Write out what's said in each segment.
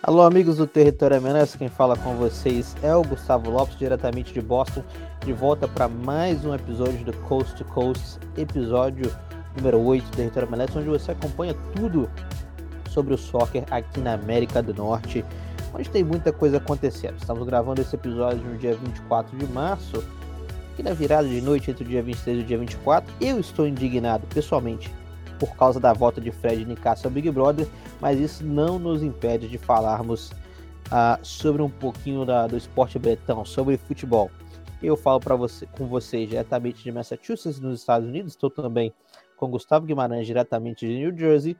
Alô, amigos do Território MLS, quem fala com vocês é o Gustavo Lopes, diretamente de Boston, de volta para mais um episódio do Coast to Coast, episódio número 8 do Território MLS, onde você acompanha tudo sobre o soccer aqui na América do Norte, onde tem muita coisa acontecendo. Estamos gravando esse episódio no dia 24 de março, e na virada de noite entre o dia 23 e o dia 24, eu estou indignado pessoalmente por causa da volta de Fred Nicasso ao Big Brother, mas isso não nos impede de falarmos uh, sobre um pouquinho da, do esporte bretão, sobre futebol. Eu falo para você, com vocês diretamente de Massachusetts, nos Estados Unidos. Estou também com Gustavo Guimarães, diretamente de New Jersey,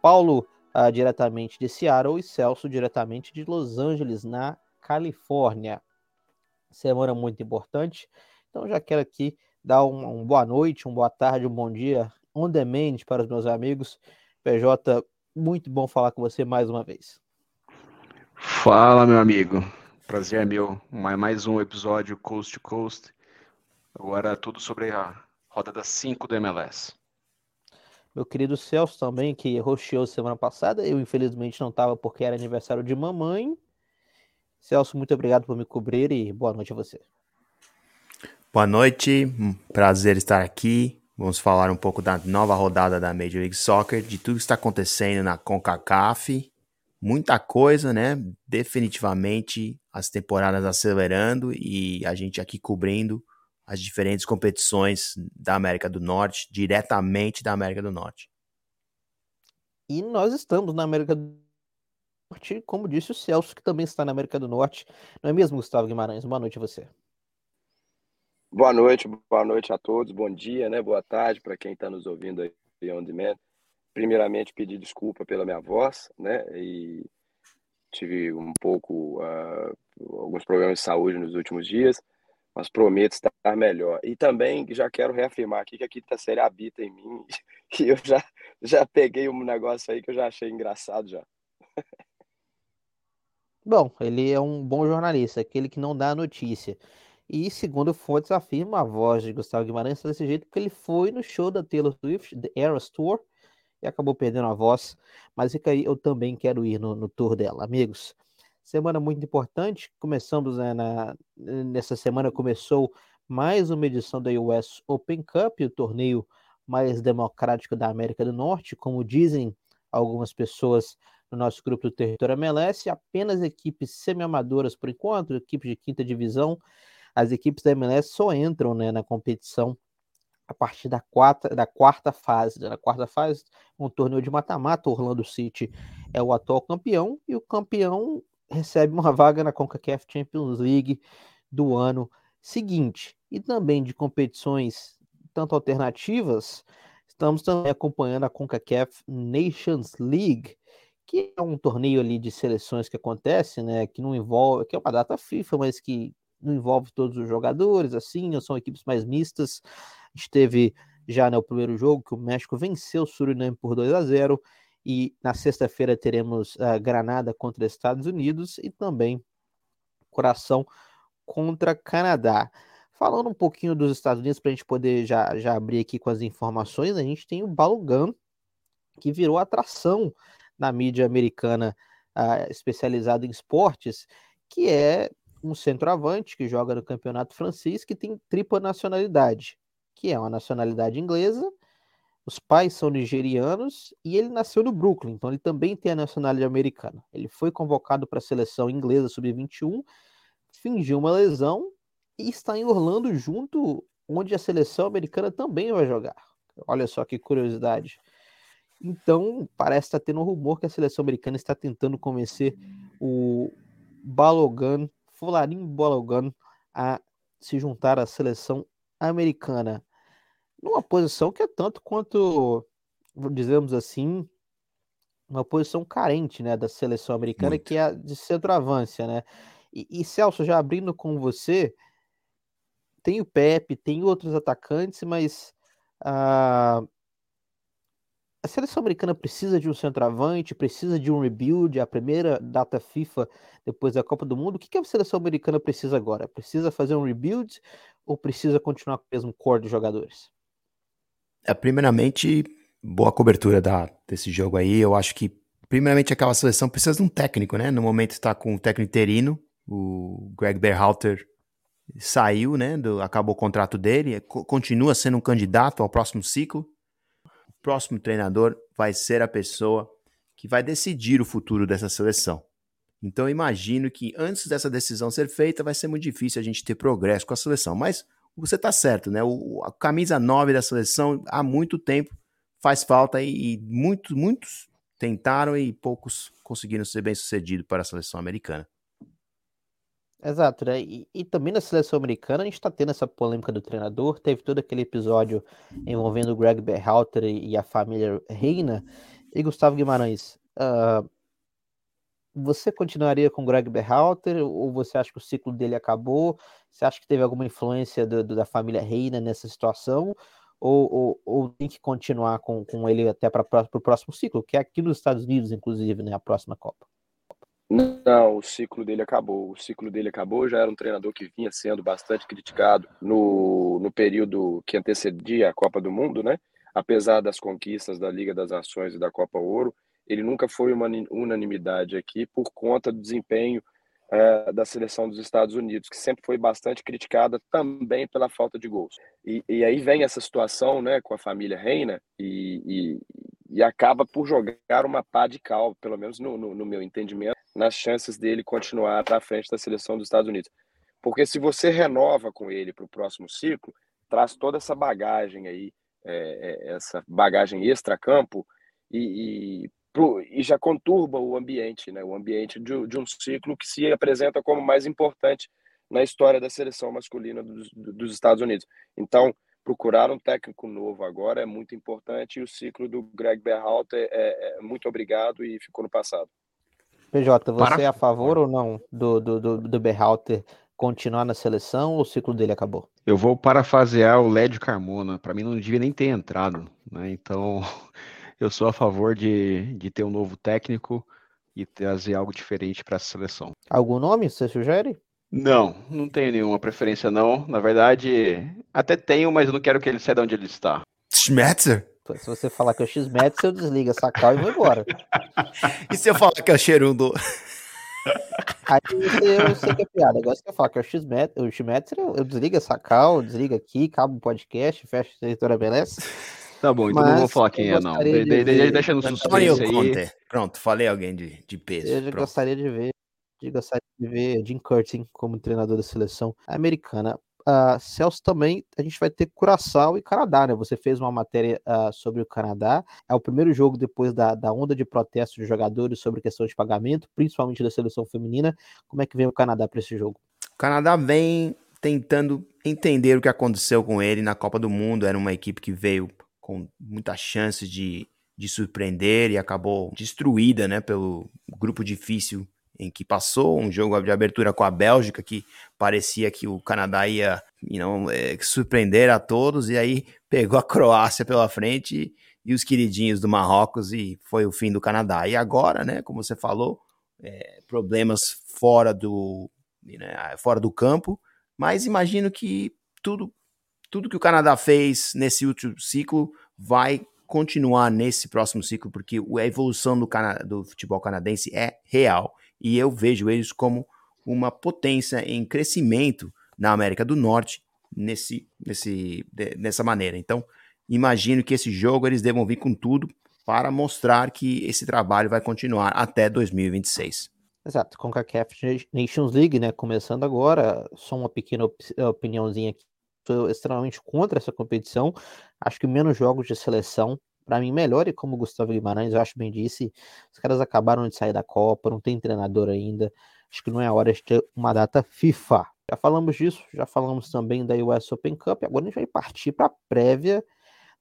Paulo, uh, diretamente de Seattle, e Celso, diretamente de Los Angeles, na Califórnia. Semana muito importante. Então, já quero aqui dar um, um boa noite, um boa tarde, um bom dia on demand para os meus amigos. PJ, muito bom falar com você mais uma vez. Fala, meu amigo. Prazer é meu. Mais um episódio Coast to Coast. Agora tudo sobre a roda das 5 do MLS. Meu querido Celso também, que rosteou semana passada. Eu, infelizmente, não estava porque era aniversário de mamãe. Celso, muito obrigado por me cobrir e boa noite a você. Boa noite, prazer estar aqui. Vamos falar um pouco da nova rodada da Major League Soccer, de tudo que está acontecendo na CONCACAF. Muita coisa, né? Definitivamente as temporadas acelerando e a gente aqui cobrindo as diferentes competições da América do Norte, diretamente da América do Norte. E nós estamos na América do Norte, como disse o Celso, que também está na América do Norte. Não é mesmo, Gustavo Guimarães? Boa noite a você. Boa noite, boa noite a todos, bom dia, né? Boa tarde para quem está nos ouvindo aí on demand. Primeiramente, pedir desculpa pela minha voz, né? E tive um pouco uh, alguns problemas de saúde nos últimos dias, mas prometo estar melhor. E também já quero reafirmar aqui que a quinta série habita em mim, que eu já, já peguei um negócio aí que eu já achei engraçado já. Bom, ele é um bom jornalista, aquele que não dá notícia. E segundo fontes afirma a voz de Gustavo Guimarães desse jeito porque ele foi no show da Taylor Swift, The Eras Tour, e acabou perdendo a voz. Mas fica aí, eu também quero ir no, no tour dela, amigos. Semana muito importante. Começamos né, na, nessa semana começou mais uma edição da US Open Cup, o torneio mais democrático da América do Norte, como dizem algumas pessoas no nosso grupo do Território MLS, apenas equipes semi-amadoras por enquanto, equipes de quinta divisão as equipes da MLS só entram né, na competição a partir da quarta, da quarta fase. Na quarta fase, um torneio de mata-mata, Orlando City é o atual campeão e o campeão recebe uma vaga na CONCACAF Champions League do ano seguinte. E também de competições tanto alternativas, estamos também acompanhando a CONCACAF Nations League, que é um torneio ali de seleções que acontece, né, que não envolve, que é uma data FIFA, mas que não envolve todos os jogadores, assim, são equipes mais mistas. A gente teve já no primeiro jogo que o México venceu o Suriname por 2 a 0 e na sexta-feira teremos a Granada contra Estados Unidos e também Coração contra Canadá. Falando um pouquinho dos Estados Unidos, para a gente poder já, já abrir aqui com as informações, a gente tem o Balogan, que virou atração na mídia americana uh, especializada em esportes, que é um centroavante que joga no campeonato francês que tem tripla nacionalidade, que é uma nacionalidade inglesa, os pais são nigerianos e ele nasceu no Brooklyn, então ele também tem a nacionalidade americana. Ele foi convocado para a seleção inglesa sub-21, fingiu uma lesão e está em Orlando junto onde a seleção americana também vai jogar. Olha só que curiosidade. Então, parece estar tendo um rumor que a seleção americana está tentando convencer o Balogan Fularim Balogan a se juntar à seleção americana. Numa posição que é tanto quanto, dizemos assim, uma posição carente né, da seleção americana, Muito. que é a de centroavância, né? E, e, Celso, já abrindo com você, tem o Pepe, tem outros atacantes, mas uh, a seleção americana precisa de um centroavante, precisa de um rebuild, a primeira data FIFA depois da Copa do Mundo. O que, a seleção americana precisa agora? Precisa fazer um rebuild ou precisa continuar com o mesmo core de jogadores? É, primeiramente, boa cobertura da, desse jogo aí. Eu acho que primeiramente aquela seleção precisa de um técnico, né? No momento está com o técnico interino, o Greg Berhalter saiu, né? Do, acabou o contrato dele, continua sendo um candidato ao próximo ciclo. Próximo treinador vai ser a pessoa que vai decidir o futuro dessa seleção. Então, imagino que antes dessa decisão ser feita, vai ser muito difícil a gente ter progresso com a seleção. Mas você está certo, né? O, a camisa 9 da seleção há muito tempo faz falta e, e muitos, muitos tentaram e poucos conseguiram ser bem-sucedidos para a seleção americana. Exato, né? E, e, também na seleção americana a gente está tendo essa polêmica do treinador. Teve todo aquele episódio envolvendo o Greg Berhalter e a família Reina. E Gustavo Guimarães, uh, você continuaria com o Greg Berhalter ou você acha que o ciclo dele acabou? Você acha que teve alguma influência do, do, da família Reina nessa situação? Ou, ou, ou, tem que continuar com, com ele até para o próximo ciclo, que é aqui nos Estados Unidos, inclusive, né, a próxima Copa? Não, o ciclo dele acabou. O ciclo dele acabou. Já era um treinador que vinha sendo bastante criticado no, no período que antecedia a Copa do Mundo, né? Apesar das conquistas da Liga das Nações e da Copa Ouro, ele nunca foi uma unanimidade aqui por conta do desempenho é, da seleção dos Estados Unidos, que sempre foi bastante criticada também pela falta de gols. E, e aí vem essa situação né, com a família Reina e, e, e, acaba por jogar uma pá de cal, pelo menos no, no, no meu entendimento, nas chances dele continuar à frente da seleção dos Estados Unidos. Porque se você renova com ele para o próximo ciclo, traz toda essa bagagem aí, é, é, essa bagagem extra-campo, e, e e já conturba o ambiente, né? o ambiente de, de, um ciclo que se apresenta como mais importante na história da seleção masculina dos, dos Estados Unidos. Então, procurar um técnico novo agora é muito importante e o ciclo do Greg Berhalter é, é muito obrigado e ficou no passado. PJ, você Para... é a favor ou não do, do, do, do Berhalter continuar na seleção ou o ciclo dele acabou? Eu vou parafasear o Lédio Carmona. Para mim não devia nem ter entrado, né? Então eu sou a favor de, de ter um novo técnico e trazer algo diferente para a seleção. Algum nome você sugere? Não, não tenho nenhuma preferência não. Na verdade, até tenho, mas eu não quero que ele saia de onde ele está. Schmetzer? Se você falar que é o X-Metzer, eu desligo essa cal e vou embora. e se eu falar que é o Xerundo? Aí eu sei que é piada. Agora se eu falar que é o X-Metzer, eu, eu desligo essa cal, desligo aqui, acabo o podcast, fecho a editora Beleza. Tá bom, então Mas não vou falar quem é, não. De, de, de, deixa no suspense aí. Pronto, falei alguém de, de peso. Eu gostaria de ver, gostaria de ver Jim Curtin como treinador da seleção americana. Uh, Celso também, a gente vai ter Curaçao e Canadá, né? Você fez uma matéria uh, sobre o Canadá. É o primeiro jogo depois da, da onda de protestos de jogadores sobre questão de pagamento, principalmente da seleção feminina. Como é que vem o Canadá para esse jogo? O Canadá vem tentando entender o que aconteceu com ele na Copa do Mundo. Era uma equipe que veio com muita chance de, de surpreender e acabou destruída né, pelo grupo difícil em que passou, um jogo de abertura com a Bélgica, que parecia que o Canadá ia you é, surpreender a todos, e aí pegou a Croácia pela frente e, os queridinhos do Marrocos, e foi o fim do Canadá. E agora, né, como você falou, é, problemas fora do, né, fora do campo, mas imagino que tudo tudo que o Canadá fez nesse último ciclo vai continuar nesse próximo ciclo, porque a evolução do, do futebol canadense é real. E eu vejo eles como uma potência em crescimento na América do Norte nesse, nesse, nessa maneira. Então, imagino que esse jogo eles devam vir com tudo para mostrar que esse trabalho vai continuar até 2026. Exato, com a CAF Nations League, né, começando agora, só uma pequena op opiniãozinha aqui sou extremamente contra essa competição. Acho que menos jogos de seleção, para mim, melhor. E como o Gustavo Guimarães, eu acho bem disse, os caras acabaram de sair da Copa, não tem treinador ainda. Acho que não é hora de ter uma data FIFA. Já falamos disso, já falamos também da US Open Cup. Agora a gente vai partir para a prévia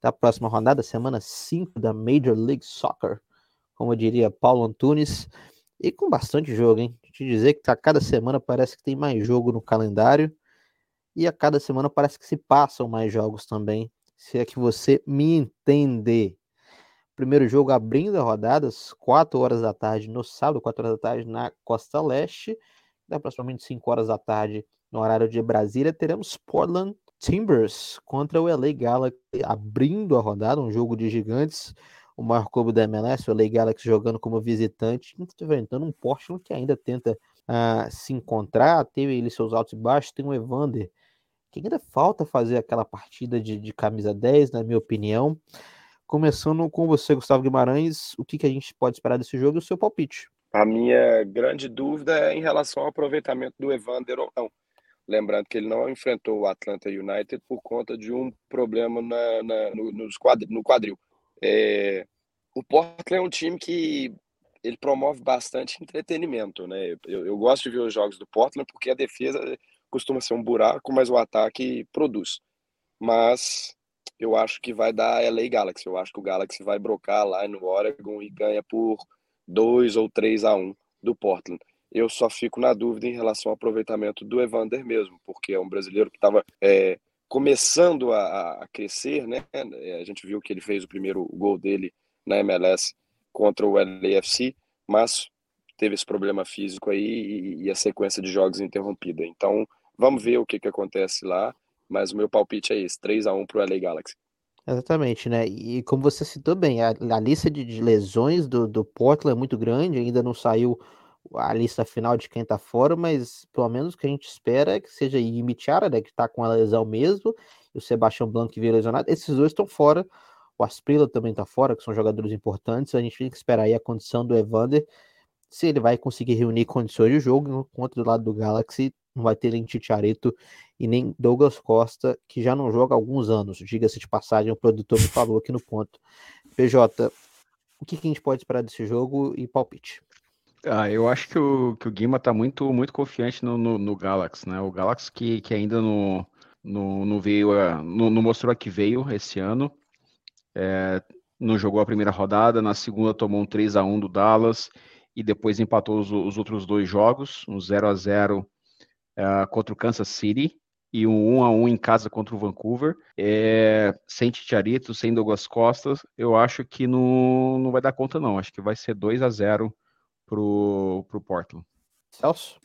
da próxima rodada, semana 5 da Major League Soccer. Como diria Paulo Antunes. E com bastante jogo, hein? Te dizer que tá, cada semana parece que tem mais jogo no calendário e a cada semana parece que se passam mais jogos também, se é que você me entender. Primeiro jogo abrindo a rodada, às 4 horas da tarde no sábado, 4 horas da tarde na Costa Leste, da aproximadamente 5 horas da tarde no horário de Brasília, teremos Portland Timbers contra o LA Galaxy abrindo a rodada, um jogo de gigantes. o maior clube da MLS, o LA Galaxy jogando como visitante, enfrentando um Portland que ainda tenta uh, se encontrar, teve ele seus altos e baixos, tem o Evander, que ainda falta fazer aquela partida de, de camisa 10, na minha opinião. Começando com você, Gustavo Guimarães, o que, que a gente pode esperar desse jogo e o seu palpite? A minha grande dúvida é em relação ao aproveitamento do Evander ou não. Lembrando que ele não enfrentou o Atlanta United por conta de um problema na, na no, no quadril. É, o Portland é um time que ele promove bastante entretenimento, né? Eu, eu, gosto de ver os jogos do Portland porque a defesa costuma ser um buraco, mas o ataque produz. Mas eu acho que vai dar LA Galaxy. Eu acho que o Galaxy vai brocar lá no Oregon e ganha por 2 ou 3 a 1 do Portland. Eu só fico na dúvida em relação ao aproveitamento do Evander mesmo, porque é um brasileiro que estava é, começando a, a, crescer, né? É, a gente viu que ele fez o primeiro gol dele na MLS contra o LAFC, mas teve esse problema físico aí e, e a sequência de jogos interrompida. Então, vamos ver o que, que acontece lá, mas o meu palpite é esse, 3 a 1 para o LA Galaxy. Exatamente, né? E como você citou bem, a, a lista de, de lesões do, do Portland é muito grande, ainda não saiu a lista final de quem tá fora, mas pelo menos o que a gente espera é que seja Imichara, né, que tá com a lesão mesmo, e o Sebastião Blanco que veio lesionado. Esses dois estão fora. O Asprila também tá fora, que são jogadores importantes. A gente tem que esperar aí a condição do Evander, se ele vai conseguir reunir condições de jogo. Contra do lado do Galaxy, não vai ter nem Titiareto e nem Douglas Costa, que já não joga há alguns anos. Diga-se de passagem, o produtor me falou aqui no ponto. PJ, o que, que a gente pode esperar desse jogo e palpite? Ah, eu acho que o, que o Guima tá muito, muito confiante no, no, no Galaxy, né? O Galaxy que, que ainda não, não, não veio, não, não mostrou a que veio esse ano. É, não jogou a primeira rodada, na segunda tomou um 3 a 1 do Dallas e depois empatou os, os outros dois jogos, um 0 a 0 é, contra o Kansas City e um 1 a 1 em casa contra o Vancouver. É, sem Titiarito, sem Douglas Costas, eu acho que não, não vai dar conta não. Acho que vai ser 2 a 0 pro, pro Portland. Celso?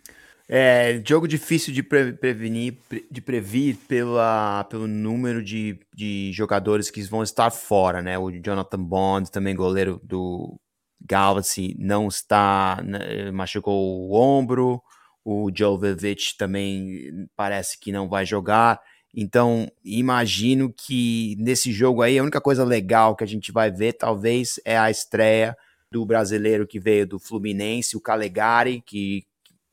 É, jogo difícil de pre prevenir, de prever pela, pelo número de, de jogadores que vão estar fora, né? O Jonathan Bond, também goleiro do Galaxy, não está, né, machucou o ombro. O Jovovic também parece que não vai jogar. Então, imagino que nesse jogo aí, a única coisa legal que a gente vai ver, talvez, é a estreia do brasileiro que veio do Fluminense, o Calegari, que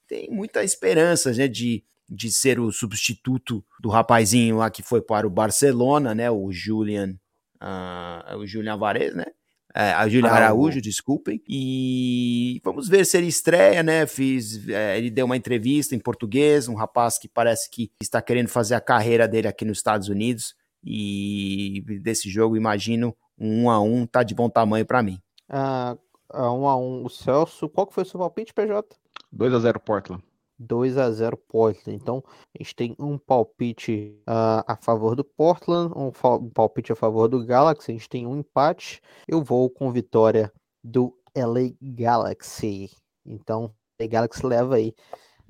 tem muita esperança né, de, de ser o substituto do rapazinho lá que foi para o Barcelona, né, o Julian, uh, o Julian Alvarez, né? É, a Julian ah, Araújo, desculpem. E vamos ver se ele estreia, né? Fiz, é, ele deu uma entrevista em português, um rapaz que parece que está querendo fazer a carreira dele aqui nos Estados Unidos. E desse jogo, imagino, um 1 a 1 tá de bom tamanho para mim. Ah, a 1 a 1 o Celso. Qual que foi o seu palpite, PJ? 2 a 0 Portland. 2 a 0 Portland. Então, a gente tem um palpite uh, a favor do Portland, um, palpite a favor do Galaxy, a gente tem um empate. Eu vou com vitória do LA Galaxy. Então, LA Galaxy leva aí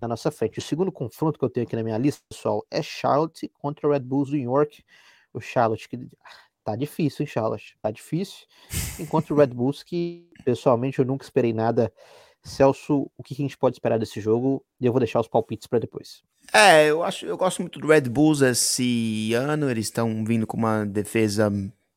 na nossa frente. O segundo confronto que eu tenho aqui na minha lista, pessoal, é Charlotte contra o Red Bulls New York. O Charlotte que tá difícil, hein, Charlotte? Tá difícil. Enquanto o Red Bulls, que pessoalmente eu nunca esperei nada. Celso, o que a gente pode esperar desse jogo? E eu vou deixar os palpites para depois. É, eu acho, eu gosto muito do Red Bulls esse ano. Eles estão vindo com uma defesa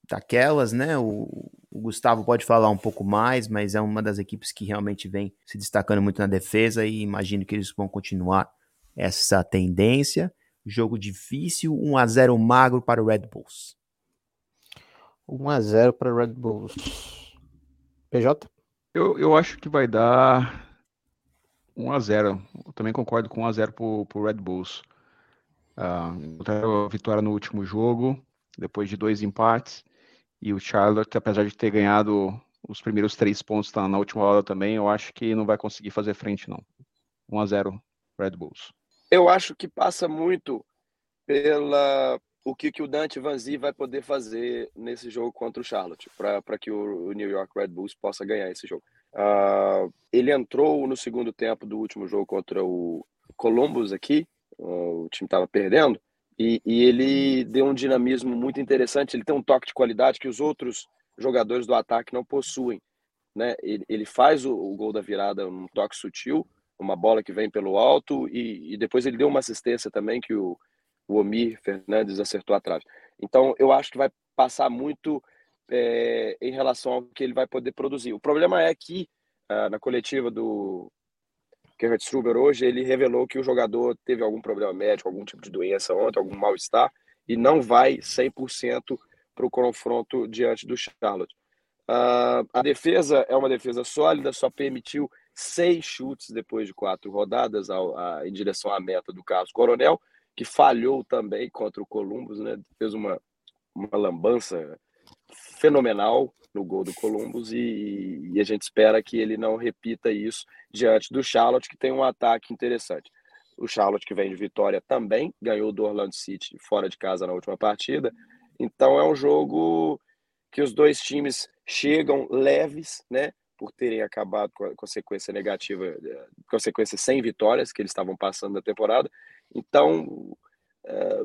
daquelas, né? O, o, Gustavo pode falar um pouco mais, mas é uma das equipes que realmente vem se destacando muito na defesa e imagino que eles vão continuar essa tendência. Jogo difícil, 1 a 0 magro para o Red Bulls. 1 a 0 para Red Bulls. PJ? Eu, eu acho que vai dar 1 a 0 eu também concordo com 1 a 0 para o Red Bulls. Uh, a vitória no último jogo, depois de dois empates. E o Charlotte, apesar de ter ganhado os primeiros três pontos tá, na última hora também, eu acho que não vai conseguir fazer frente, não. 1 a 0 Red Bulls. Eu acho que passa muito pela o que, que o Dante Vanzi vai poder fazer nesse jogo contra o Charlotte, para que o, New York Red Bulls possa ganhar esse jogo. Uh, ele entrou no segundo tempo do último jogo contra o Columbus aqui, uh, o time estava perdendo, e, e, ele deu um dinamismo muito interessante. Ele tem um toque de qualidade que os outros jogadores do ataque não possuem. Né? Ele, ele faz o, o, gol da virada num toque sutil, uma bola que vem pelo alto, e, e depois ele deu uma assistência também que o, o Omir Fernandes acertou atrás. Então, eu acho que vai passar muito é, em relação ao que ele vai poder produzir. O problema é que, ah, na coletiva do Gerhard Struber hoje, ele revelou que o jogador teve algum problema médico, algum tipo de doença ontem, algum mal-estar, e não vai 100% para o confronto diante do Charlotte. Uh, a defesa é uma defesa sólida, só permitiu seis chutes depois de quatro rodadas ao, a, em direção à meta do Carlos Coronel, que falhou também contra o Columbus, né? fez uma, uma lambança fenomenal no gol do Columbus e, e, a gente espera que ele não repita isso diante do Charlotte, que tem um ataque interessante. O Charlotte, que vem de vitória, também ganhou do Orlando City fora de casa na última partida. Então é um jogo que os dois times chegam leves, né? Por terem acabado com a consequência negativa, eh, consequência sem vitórias que eles estavam passando na temporada. Então, é,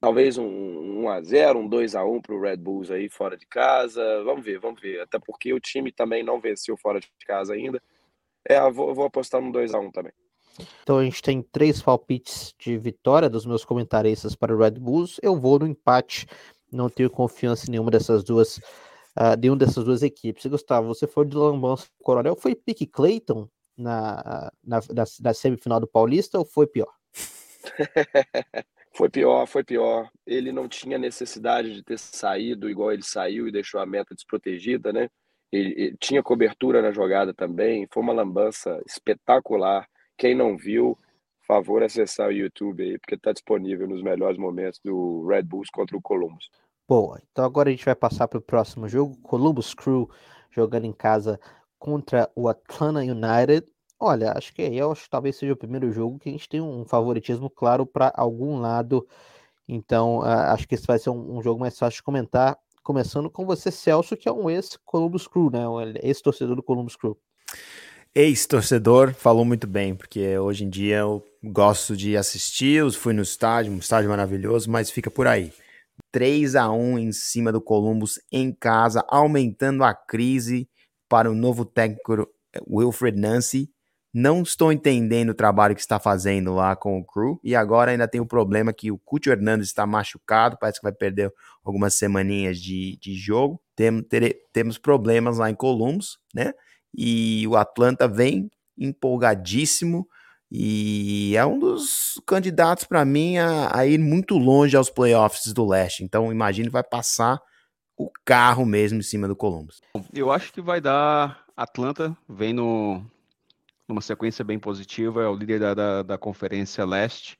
talvez um 1x0, um 2x1 para o Red Bulls aí fora de casa. Vamos ver, vamos ver. Até porque o time também não venceu fora de casa ainda. É, vou, vou apostar no 2x1 também. Então a gente tem três palpites de vitória dos meus comentaristas para o Red Bulls. Eu vou no empate. Não tenho confiança em nenhuma dessas duas, uh, nenhuma dessas duas equipes. Gustavo, você foi de Lambança Coronel, foi Pique Clayton na, na, na, na semifinal do Paulista ou foi pior? Foi pior, foi pior. Ele não tinha necessidade de ter saído igual ele saiu e deixou a meta desprotegida, né? Ele, ele tinha cobertura na jogada também. Foi uma lambança espetacular. Quem não viu, favor acessar o YouTube aí, porque está disponível nos melhores momentos do Red Bulls contra o Columbus. Boa, então agora a gente vai passar para o próximo jogo. Columbus Crew jogando em casa contra o Atlanta United. Olha, acho que aí eu acho que talvez seja o primeiro jogo que a gente tem um favoritismo claro para algum lado. Então, uh, acho que esse vai ser um, um, jogo mais fácil de comentar. Começando com você, Celso, que é um ex-Columbus Crew, né? Um ex-torcedor do Columbus Crew. Ex-torcedor, falou muito bem, porque hoje em dia eu gosto de assistir, fui no estádio, um estádio maravilhoso, mas fica por aí. 3 a 1 em cima do Columbus em casa, aumentando a crise para o novo técnico Wilfred Nancy, não estou entendendo o trabalho que está fazendo lá com o crew. E agora ainda tem o problema que o Cúcio Hernandes está machucado, parece que vai perder algumas semaninhas de, de jogo. Tem, ter, temos problemas lá em Columbus, né? E o Atlanta vem empolgadíssimo e é um dos candidatos para mim a, a, ir muito longe aos playoffs do leste. Então imagino que vai passar o carro mesmo em cima do Columbus. Eu acho que vai dar Atlanta, vem no, numa sequência bem positiva, é o líder da, da, da, Conferência Leste.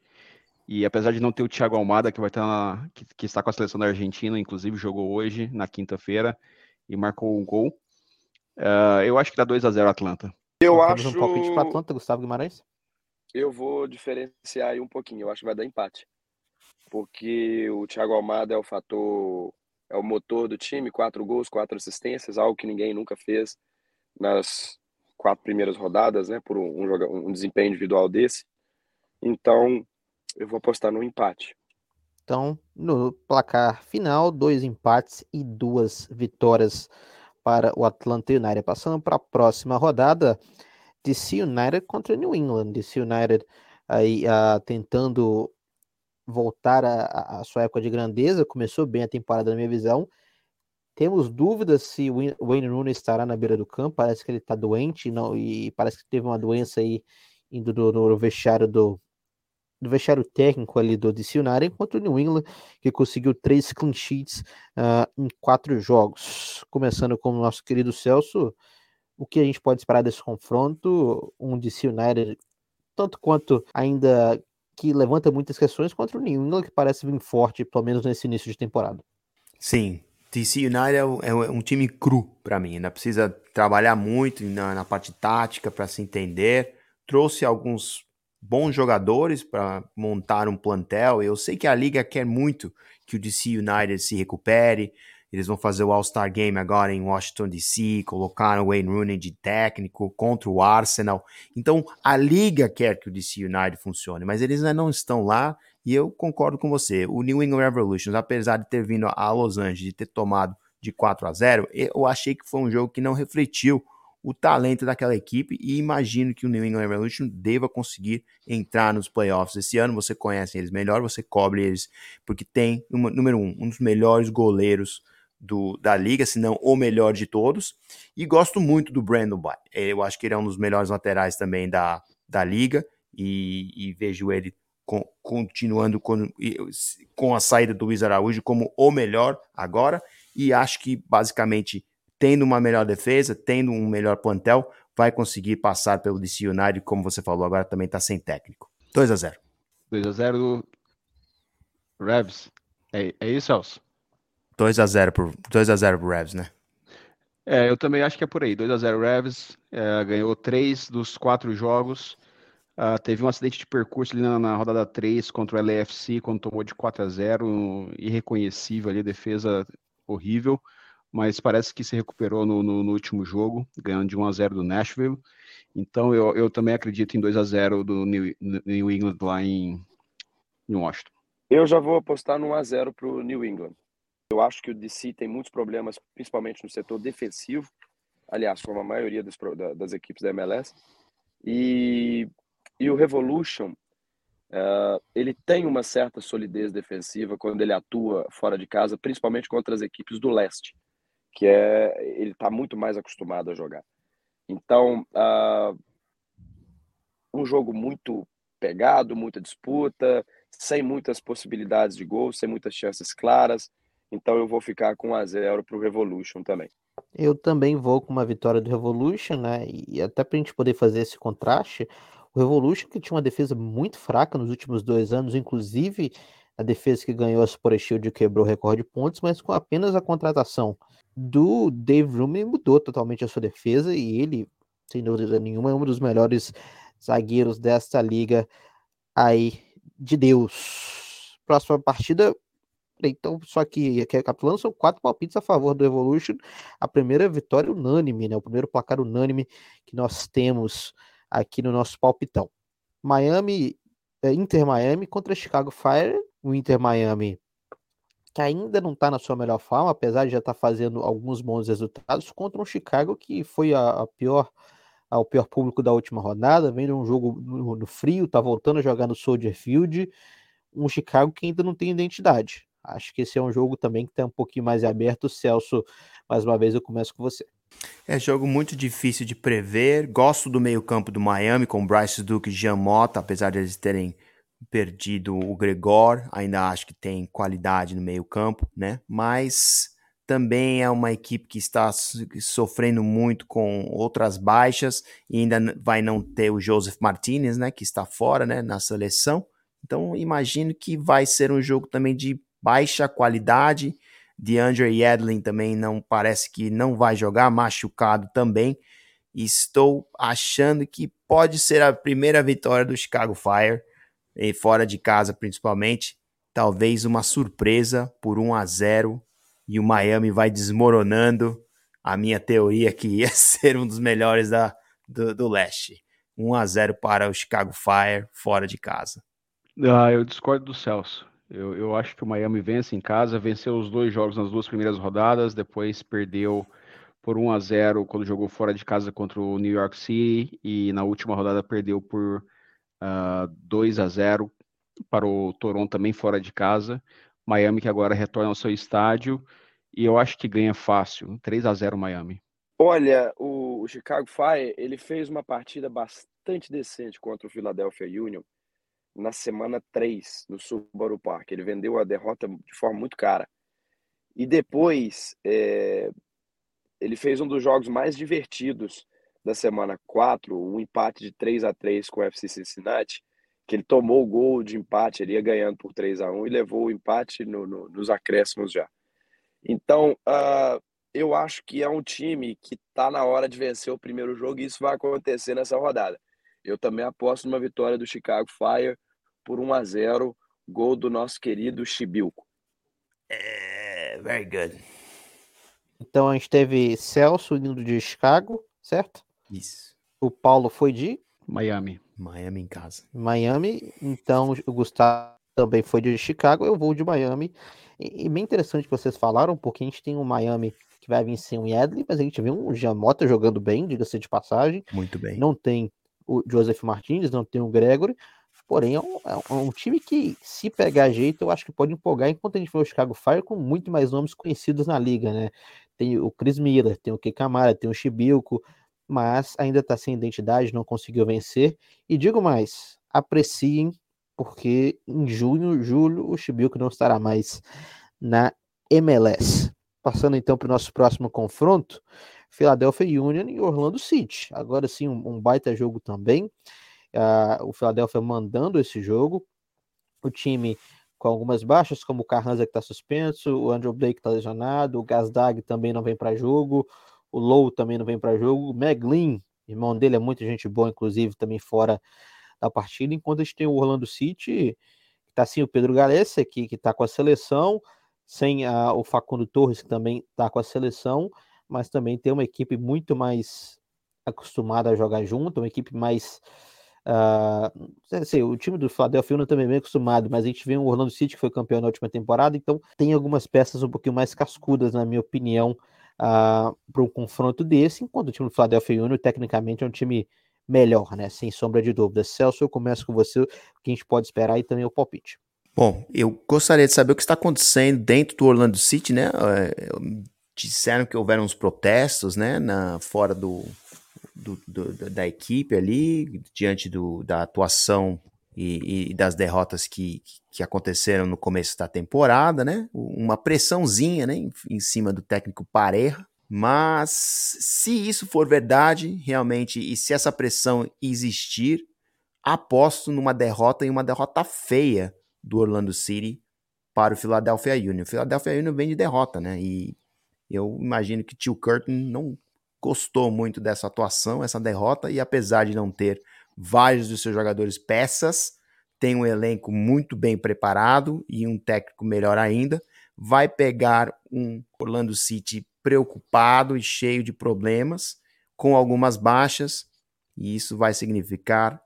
E apesar de não ter o Thiago Almada, que vai estar na, que, que, está com a seleção da Argentina, inclusive jogou hoje, na quinta-feira, e marcou um gol. Uh, eu acho que dá 2 a 0 Atlanta. Eu Nós acho. um palpite para Atlanta, Gustavo Guimarães? Eu vou diferenciar aí um pouquinho. Eu acho que vai dar empate. Porque o Thiago Almada é o fator, é o motor do time, quatro gols, quatro assistências, algo que ninguém nunca fez nas quatro primeiras rodadas, né, por um, um, um desempenho individual desse. Então, eu vou apostar no empate. Então, no placar final, dois empates e duas vitórias para o Atlanta United. Passando para a próxima rodada, DC United contra New England. DC United aí uh, tentando voltar à sua época de grandeza, começou bem a temporada na minha visão, temos dúvidas se o Wayne Rooney estará na beira do campo. Parece que ele está doente não, e parece que teve uma doença aí indo do, no vestiário do, do vestiário técnico ali do United, enquanto o New England, que conseguiu três clean sheets uh, em quatro jogos. Começando com o nosso querido Celso, o que a gente pode esperar desse confronto? Um United, tanto quanto ainda que levanta muitas questões, contra o New England, que parece vir forte, pelo menos nesse início de temporada. Sim, DC United é, é um time cru para mim, ainda precisa trabalhar muito na, na parte tática para se entender. Trouxe alguns bons jogadores para montar um plantel. Eu sei que a liga quer muito que o DC United se recupere. Eles vão fazer o All-Star Game agora em Washington DC, colocaram o Wayne Rooney de técnico contra o Arsenal. Então a liga quer que o DC United funcione, mas eles ainda não estão lá e eu concordo com você. O New England Revolution, apesar de ter vindo a Los Angeles e ter tomado de 4 a 0, eu achei que foi um jogo que não refletiu o talento daquela equipe e imagino que o New England Revolution deva conseguir entrar nos playoffs esse ano. Você conhece eles melhor, você cobre eles, porque tem, número um, um dos melhores goleiros do, da liga, se não o melhor de todos. E gosto muito do Brandon Bay. Eu acho que ele é um dos melhores laterais também da, da liga e, e vejo ele com, continuando com, com a saída do Luiz Araújo como o melhor agora. E acho que basicamente tendo uma melhor defesa, tendo um melhor plantel, vai conseguir passar pelo DC United, como você falou, agora também está sem técnico. 2 a 0 2 a 0 do Revs. É, é isso, Elcio? 2 a 0 por 2 a 0 pro Revs, né? É, eu também acho que é por aí. 2 a 0 Revs, é, ganhou três dos quatro jogos. Uh, teve um acidente de percurso ali na, na, rodada 3 contra o LAFC, quando tomou de 4 a 0 um, irreconhecível ali, defesa horrível mas parece que se recuperou no, no, no, último jogo, ganhando de 1 a 0 do Nashville. Então eu, eu também acredito em 2 a 0 do New, New England lá em, em Washington. Eu já vou apostar no 1 a 0 para o New England. Eu acho que o DC tem muitos problemas, principalmente no setor defensivo, aliás, como a maioria das, das equipes da MLS. E, e o Revolution, uh, ele tem uma certa solidez defensiva quando ele atua fora de casa, principalmente contra as equipes do leste que é ele está muito mais acostumado a jogar. Então, uh, um jogo muito pegado, muita disputa, sem muitas possibilidades de gol, sem muitas chances claras. Então, eu vou ficar com 1 a 0 para o Revolution também. Eu também vou com uma vitória do Revolution, né? E até para a gente poder fazer esse contraste, o Revolution que tinha uma defesa muito fraca nos últimos dois anos, inclusive a defesa que ganhou a Super Shield quebrou o recorde de pontos, mas com apenas a contratação do Dave Rooney mudou totalmente a sua defesa e ele, sem dúvida nenhuma, é um dos melhores zagueiros desta liga aí de Deus. Próxima partida, então, só que aqui recapitulando, são quatro palpites a favor do Evolution. A primeira vitória unânime, né? O primeiro placar unânime que nós temos aqui no nosso palpitão. Miami, é, Inter Miami contra Chicago Fire. O Inter Miami que ainda não está na sua melhor forma, apesar de já estar tá fazendo alguns bons resultados, contra um Chicago que foi a, a pior o pior público da última rodada, vendo um jogo no, no frio, tá voltando a jogar no Soldier Field, um Chicago que ainda não tem identidade. Acho que esse é um jogo também que está um pouquinho mais aberto. Celso, mais uma vez eu começo com você. É jogo muito difícil de prever. Gosto do meio-campo do Miami com Bryce Duke e Jean Mota, apesar de eles terem perdido o Gregor, ainda acho que tem qualidade no meio-campo, né? Mas também é uma equipe que está sofrendo muito com outras baixas e ainda vai não ter o Joseph Martinez, né, que está fora, né, na seleção. Então imagino que vai ser um jogo também de baixa qualidade. De Andre Edlin também não parece que não vai jogar, machucado também. Estou achando que pode ser a primeira vitória do Chicago Fire e fora de casa principalmente, talvez uma surpresa por 1 a 0 e o Miami vai desmoronando a minha teoria que ia ser um dos melhores da, do, do leste. 1 a 0 para o Chicago Fire fora de casa. Ah, eu discordo do Celso. Eu, eu acho que o Miami vence em casa, venceu os dois jogos nas duas primeiras rodadas, depois perdeu por 1 a 0 quando jogou fora de casa contra o New York City e na última rodada perdeu por uh, ah, 2 a 0 para o Toronto também fora de casa. Miami que agora retorna ao seu estádio e eu acho que ganha fácil, 3 a 0 Miami. Olha, o Chicago Fire, ele fez uma partida bastante decente contra o Philadelphia Union na semana 3 no Subaru Park. Ele vendeu a derrota de forma muito cara. E depois, é, ele fez um dos jogos mais divertidos da semana 4, um empate de 3 a 3 com o FC Cincinnati, que ele tomou o gol de empate, ele ia ganhando por 3 a 1 e levou o empate no, no, nos acréscimos já. Então, uh, eu acho que é um time que está na hora de vencer o primeiro jogo e isso vai acontecer nessa rodada. Eu também aposto numa vitória do Chicago Fire por 1 a 0 gol do nosso querido Chibilco. É, very good. Então a gente teve Celso indo de Chicago, certo? Isso. O Paulo foi de Miami. Miami em casa. Miami. Então o Gustavo também foi de Chicago, eu vou de Miami. E, e bem interessante que vocês falaram, porque a gente tem um Miami que vai vir sem o Yedley, mas a gente viu um Jamota jogando bem, diga-se de passagem. Muito bem. Não tem o Joseph Martins, não tem o Gregory, porém é um, é um, time que, se pegar jeito, eu acho que pode empolgar, enquanto a gente vê o Chicago Fire com muito mais nomes conhecidos na liga, né? Tem o Chris Miller, tem o Kekamara, tem o Chibilco, mas ainda está sem identidade, não conseguiu vencer. E digo mais, apreciem, porque em junho, julho, o Chibilco não estará mais na MLS. Passando então para o nosso próximo confronto, Philadelphia Union e Orlando City. Agora sim, um, um baita jogo também. Uh, o Philadelphia mandando esse jogo. O time com algumas baixas, como o Carranza que está suspenso, o Andrew Blake está lesionado, o Gazdag também não vem para jogo, o Low também não vem para jogo, o Meglin, irmão dele é muito gente boa, inclusive, também fora da partida, enquanto a gente tem o Orlando City, que está assim, o Pedro Galessa, que está com a seleção, sem a, o Facundo Torres, que também está com a seleção, mas também tem uma equipe muito mais acostumada a jogar junto, uma equipe mais Uh, sei, o time do Philadelphia não também é bem acostumado, mas a gente vê o Orlando City que foi campeão na última temporada, então tem algumas peças um pouquinho mais cascudas, na minha opinião, uh, para um confronto desse, enquanto o time do Philadelphia Union tecnicamente é um time melhor, né? Sem sombra de dúvida. Celso, eu começo com você, o que a gente pode esperar e também o palpite. Bom, eu gostaria de saber o que está acontecendo dentro do Orlando City, né? Disseram que houveram uns protestos, né, na, fora do, do, do, da equipe ali, diante do, da atuação e, e, das derrotas que, que aconteceram no começo da temporada, né? Uma pressãozinha, né, em, em cima do técnico Pareja. Mas se isso for verdade, realmente, e se essa pressão existir, aposto numa derrota e uma derrota feia do Orlando City para o Philadelphia Union. O Philadelphia Union vem de derrota, né? E eu imagino que Tio Curtin não gostou muito dessa atuação, essa derrota, e apesar de não ter vários dos seus jogadores peças, tem um elenco muito bem preparado e um técnico melhor ainda, vai pegar um Orlando City preocupado e cheio de problemas, com algumas baixas, e isso vai significar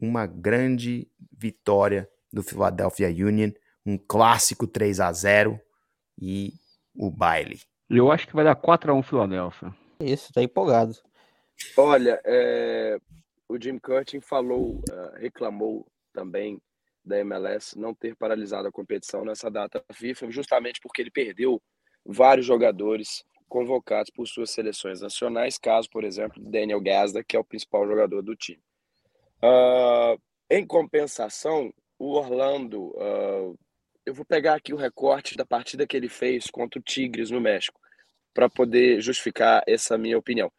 uma grande vitória do Philadelphia Union, um clássico 3 a 0 e o baile. Eu acho que vai dar 4 a 1 Philadelphia. Isso, tá empolgado. Olha, é, o Jim Curtin falou, uh, reclamou também da MLS não ter paralisado a competição nessa data FIFA, justamente porque ele perdeu vários jogadores convocados por suas seleções nacionais, caso, por exemplo, Daniel Gazda, que é o principal jogador do time. Uh, em compensação, o Orlando, uh, eu vou pegar aqui o recorte da partida que ele fez contra o Tigres no México para poder justificar essa minha opinião.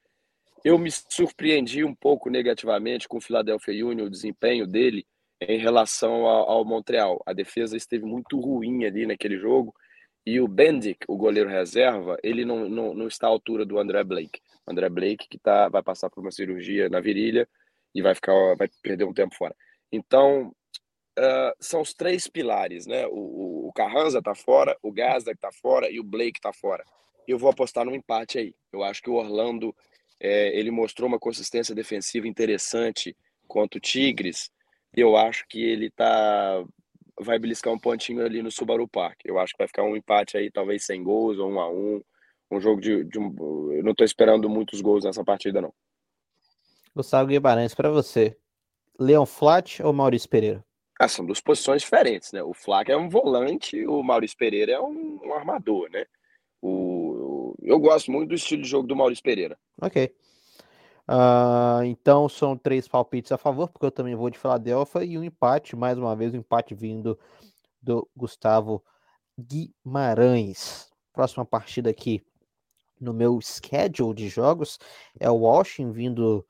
Eu me surpreendi um pouco negativamente com o Philadelphia Union, o desempenho dele em relação ao, Montreal. A defesa esteve muito ruim ali naquele jogo e o Bendick, o goleiro reserva, ele não, não, não está à altura do André Blake. O André Blake que tá, vai passar por uma cirurgia na virilha e vai ficar vai perder um tempo fora. Então, uh, são os três pilares, né? O, o Carranza está fora, o Gazda está fora e o Blake está fora eu vou apostar no empate aí. Eu acho que o Orlando é, ele mostrou uma consistência defensiva interessante contra o Tigres. E eu acho que ele tá vai beliscar um pontinho ali no Subaru Park. Eu acho que vai ficar um empate aí, talvez sem gols ou um a um. Um jogo de, de um, eu não estou esperando muitos gols nessa partida não. Gustavo Guimarães para você. Leon Flat ou Maurício Pereira? Ah, são duas posições diferentes, né? O Flack é um volante, o Maurício Pereira é um, um armador, né? O, eu gosto muito do estilo de jogo do Maurício Pereira. Ok. Uh, então são três palpites a favor, porque eu também vou de Filadélfia e um empate, mais uma vez, um empate vindo do Gustavo Guimarães. Próxima partida aqui no meu schedule de jogos é o Washington vindo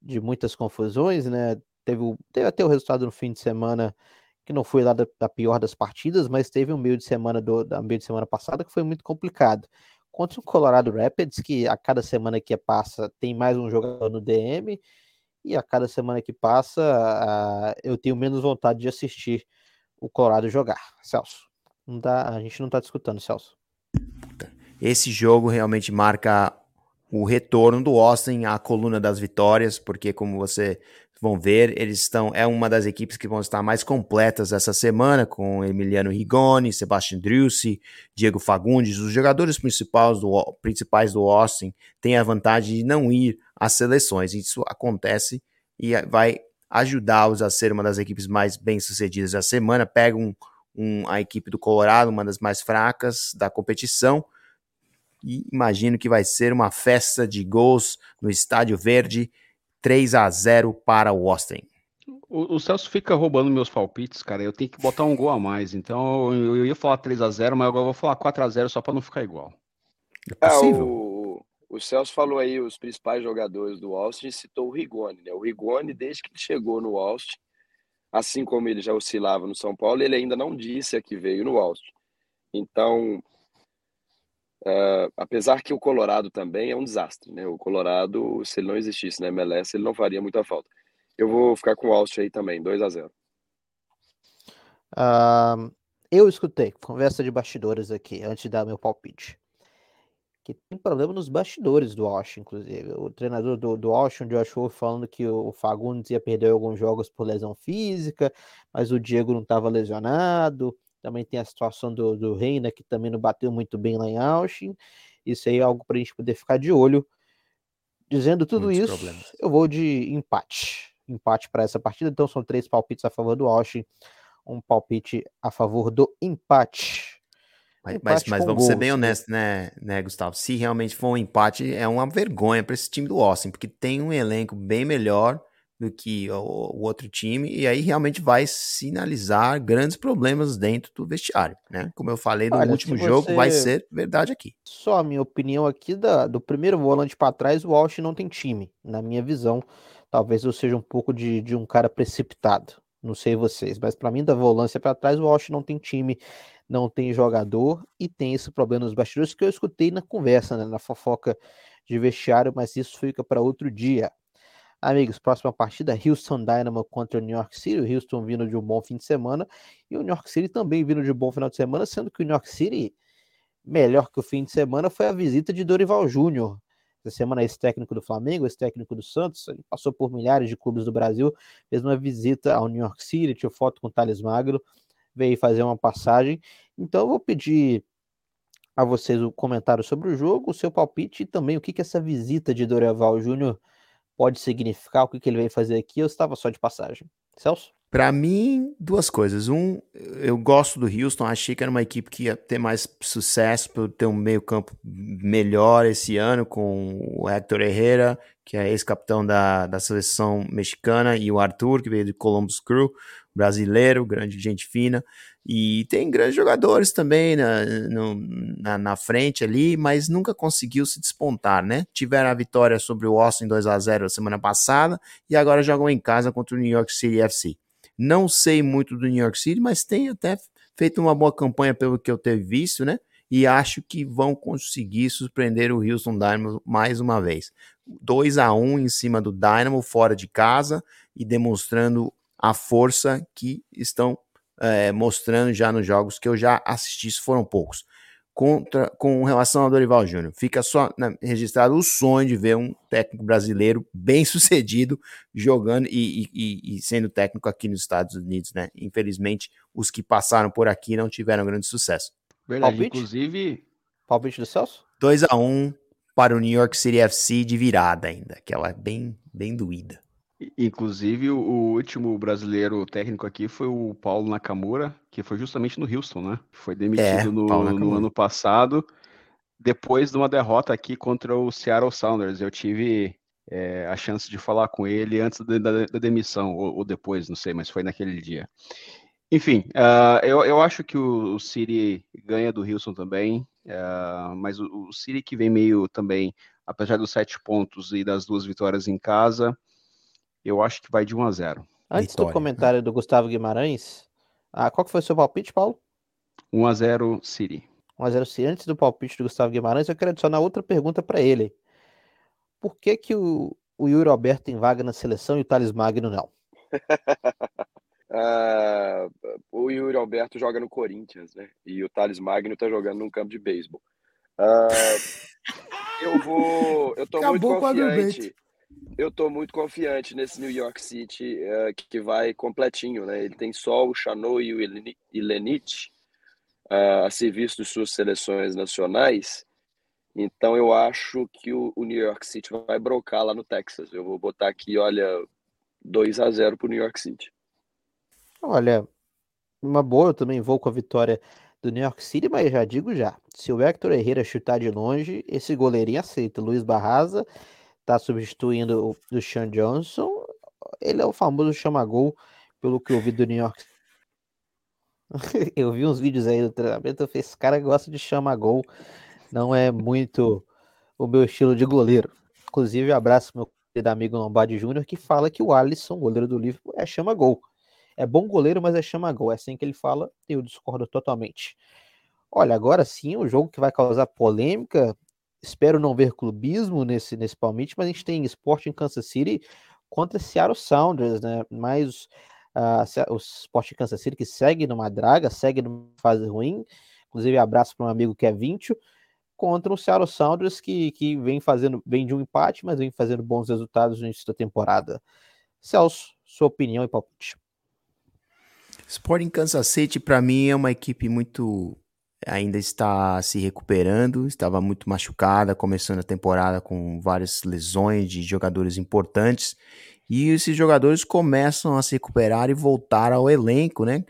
de muitas confusões, né? Teve, teve até o resultado no fim de semana que não foi lá da, da, pior das partidas, mas teve um meio de semana do da meio de semana passada que foi muito complicado. Contra o Colorado Rapids, que a cada semana que passa tem mais um jogador no DM, e a cada semana que passa uh, eu tenho menos vontade de assistir o Colorado jogar. Celso, não dá, a gente não está discutindo, Celso. Esse jogo realmente marca o retorno do Austin à coluna das vitórias, porque como você vão ver. Eles estão. É uma das equipes que vão estar mais completas essa semana, com Emiliano Rigoni, Sebastian Driussi, Diego Fagundes. Os jogadores principais do, principais do Austin têm a vantagem de não ir às seleções. Isso acontece e vai ajudá-los a ser uma das equipes mais bem-sucedidas da semana. Pega um, um, a equipe do Colorado, uma das mais fracas da competição. E imagino que vai ser uma festa de gols no Estádio Verde 3 a 0 para o Austin. O, o, Celso fica roubando meus palpites, cara. Eu tenho que botar um gol a mais. Então eu, eu ia falar 3 a 0 mas agora eu vou falar 4 a 0 só para não ficar igual. É possível. É, o, o Celso falou aí os principais jogadores do Austin e citou o Rigoni. Né? O Rigoni, desde que ele chegou no Austin, assim como ele já oscilava no São Paulo, ele ainda não disse a que veio no Austin. Então, Uh, apesar que o Colorado também é um desastre, né? O Colorado, se ele não existisse na MLS, ele não faria muita falta. Eu vou ficar com o Austin aí também, 2 a 0 uh, Eu escutei conversa de bastidores aqui, antes de dar meu palpite. Que tem problema nos bastidores do Austin, inclusive. O treinador do, do Austin, o Josh Wolf, falando que o Fagundes ia perder alguns jogos por lesão física, mas o Diego não estava lesionado. Também tem a situação do, do Reina, que também não bateu muito bem lá em Austin. Isso aí é algo para a gente poder ficar de olho. Dizendo tudo Muitos isso, problemas. eu vou de empate. Empate para essa partida. Então são três palpites a favor do Austin, um palpite a favor do empate. Mas, mas, mas vamos gols, ser bem honestos, né, né, Gustavo? Se realmente for um empate, é uma vergonha para esse time do Austin, porque tem um elenco bem melhor do que o, o, outro time, e aí realmente vai sinalizar grandes problemas dentro do vestiário, né? Como eu falei no Olha, último jogo, você... vai ser verdade aqui. Só a minha opinião aqui da, do primeiro volante para trás, o Walsh não tem time, na minha visão. Talvez eu seja um pouco de, de um cara precipitado, não sei vocês, mas para mim da volância para trás, o Walsh não tem time, não tem jogador e tem esse problema nos bastidores que eu escutei na conversa, né, na fofoca de vestiário, mas isso fica para outro dia. Amigos, próxima partida, Houston Dynamo contra o New York City. O Houston vindo de um bom fim de semana e o New York City também vindo de um bom final de semana, sendo que o New York City, melhor que o fim de semana, foi a visita de Dorival Júnior. Essa semana, esse técnico do Flamengo, esse técnico do Santos, ele passou por milhares de clubes do Brasil, fez uma visita ao New York City, tirou foto com o Thales Magro, veio fazer uma passagem. Então, eu vou pedir a vocês o comentário sobre o jogo, o seu palpite e também o que, que essa visita de Dorival Júnior pode significar, o que, que ele veio fazer aqui, eu estava só de passagem. Celso? Para mim, duas coisas. Um, eu gosto do Houston, achei que era uma equipe que ia ter mais sucesso por ter um meio-campo melhor esse ano, com o Hector Herrera, que é ex-capitão da, da seleção mexicana, e o Arthur, que veio do Columbus Crew, brasileiro, grande gente fina. E tem grandes jogadores também na, no, na, na, frente ali, mas nunca conseguiu se despontar, né? Tiveram a vitória sobre o Austin 2 a 0 semana passada e agora jogam em casa contra o New York City FC. Não sei muito do New York City, mas tem até feito uma boa campanha pelo que eu tenho visto, né? E acho que vão conseguir surpreender o Houston Dynamo mais uma vez. 2 a 1 em cima do Dynamo fora de casa e demonstrando a força que estão é, mostrando já nos jogos que eu já assisti, se foram poucos. Contra, com relação ao Dorival Júnior, fica só né, registrado o sonho de ver um técnico brasileiro bem sucedido jogando e, e, e, sendo técnico aqui nos Estados Unidos, né? Infelizmente, os que passaram por aqui não tiveram grande sucesso. Verdade, Palpite? inclusive. Palpite do Celso? 2 a 1 um para o New York City FC de virada ainda, que ela é bem, bem doída. Inclusive, o último brasileiro técnico aqui foi o Paulo Nakamura, que foi justamente no Houston, né? Foi demitido é, no, no, ano passado, depois de uma derrota aqui contra o Seattle Sounders. Eu tive é, a chance de falar com ele antes da, da, da demissão, ou, ou, depois, não sei, mas foi naquele dia. Enfim, uh, eu, eu acho que o, o City ganha do Houston também, uh, mas o, o City que vem meio também, apesar dos sete pontos e das duas vitórias em casa, eu acho que vai de 1 a 0. Antes Vitória, do comentário né? do Gustavo Guimarães, ah, qual que foi o seu palpite, Paulo? 1 a 0 City. 1 a 0 City. Antes do palpite do Gustavo Guimarães, eu quero adicionar outra pergunta para ele. Por que que o, o Yuri Alberto tem vaga na seleção e o Thales Magno não? uh, o Yuri Alberto joga no Corinthians, né? E o Thales Magno tá jogando num campo de beisebol. Uh, eu vou. Eu tô Acabou muito confiante. Eu tô muito confiante nesse New York City uh, que vai completinho, né? Ele tem só o Chanot e o Ilenit uh, a serviço de suas seleções nacionais. Então eu acho que o, o, New York City vai brocar lá no Texas. Eu vou botar aqui, olha, 2 a 0 pro New York City. Olha, uma boa, eu também vou com a vitória do New York City, mas já digo já, se o Hector Herrera chutar de longe, esse goleirinho aceita. Luiz Barraza tá substituindo o do Sean Johnson. Ele é o famoso chama-gol, pelo que eu vi do New York. eu vi uns vídeos aí do treinamento, eu falei, esse cara gosta de chama-gol. Não é muito o meu estilo de goleiro. Inclusive, abraço meu querido amigo Lombardi Júnior, que fala que o Alisson, goleiro do Liverpool, é chama-gol. É bom goleiro, mas é chama-gol. É assim que ele fala, eu discordo totalmente. Olha, agora sim, o jogo que vai causar polêmica espero não ver clubismo nesse, nesse palmite, mas a gente tem esporte em Kansas City contra Seattle Sounders, né? Mais uh, o esporte em Kansas City que segue numa draga, segue numa fase ruim. Inclusive, abraço para um amigo que é 20 contra o Seattle Sounders que, que vem fazendo vem de um empate, mas vem fazendo bons resultados no início da temporada. Celso, sua opinião e palpite. Sporting Kansas City para mim é uma equipe muito ainda está se recuperando, estava muito machucada, começando a temporada com várias lesões de jogadores importantes. E esses jogadores começam a se recuperar e voltar ao elenco, né?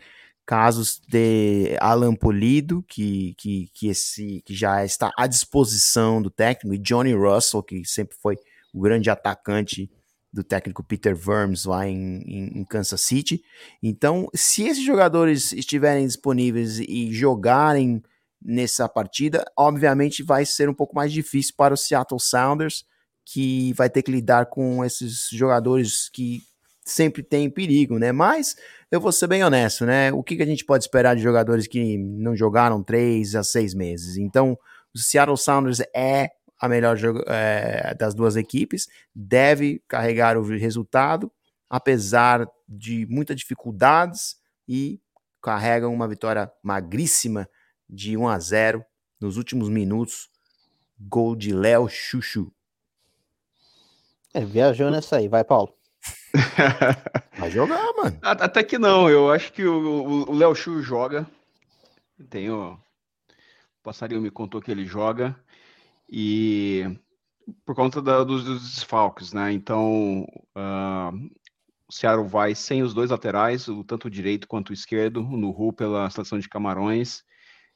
Casos de Alan Polido, que, que, que, esse, que já está à disposição do técnico, e Johnny Russell, que sempre foi o grande atacante do técnico Peter Vermes lá em, em, em, Kansas City. Então, se esses jogadores estiverem disponíveis e jogarem nessa partida, obviamente vai ser um pouco mais difícil para o Seattle Sounders, que vai ter que lidar com esses jogadores que sempre têm perigo, né? Mas eu vou ser bem honesto, né? O que, que a gente pode esperar de jogadores que não jogaram três a seis meses? Então, o Seattle Sounders é a melhor é, das duas equipes, deve carregar o resultado, apesar de muitas dificuldades, e carregam uma vitória magríssima de 1 a 0 nos últimos minutos. Gol de Léo Chuchu. É, viajou nessa aí, vai, Paulo. vai jogar, mano. Até que não, eu acho que o Léo Chu joga. Tenho. O passarinho me contou que ele joga e por conta da, dos, dos, desfalques, né? Então, uh, o Seattle vai sem os dois laterais, o tanto o direito quanto o esquerdo, no Ru pela seleção de Camarões,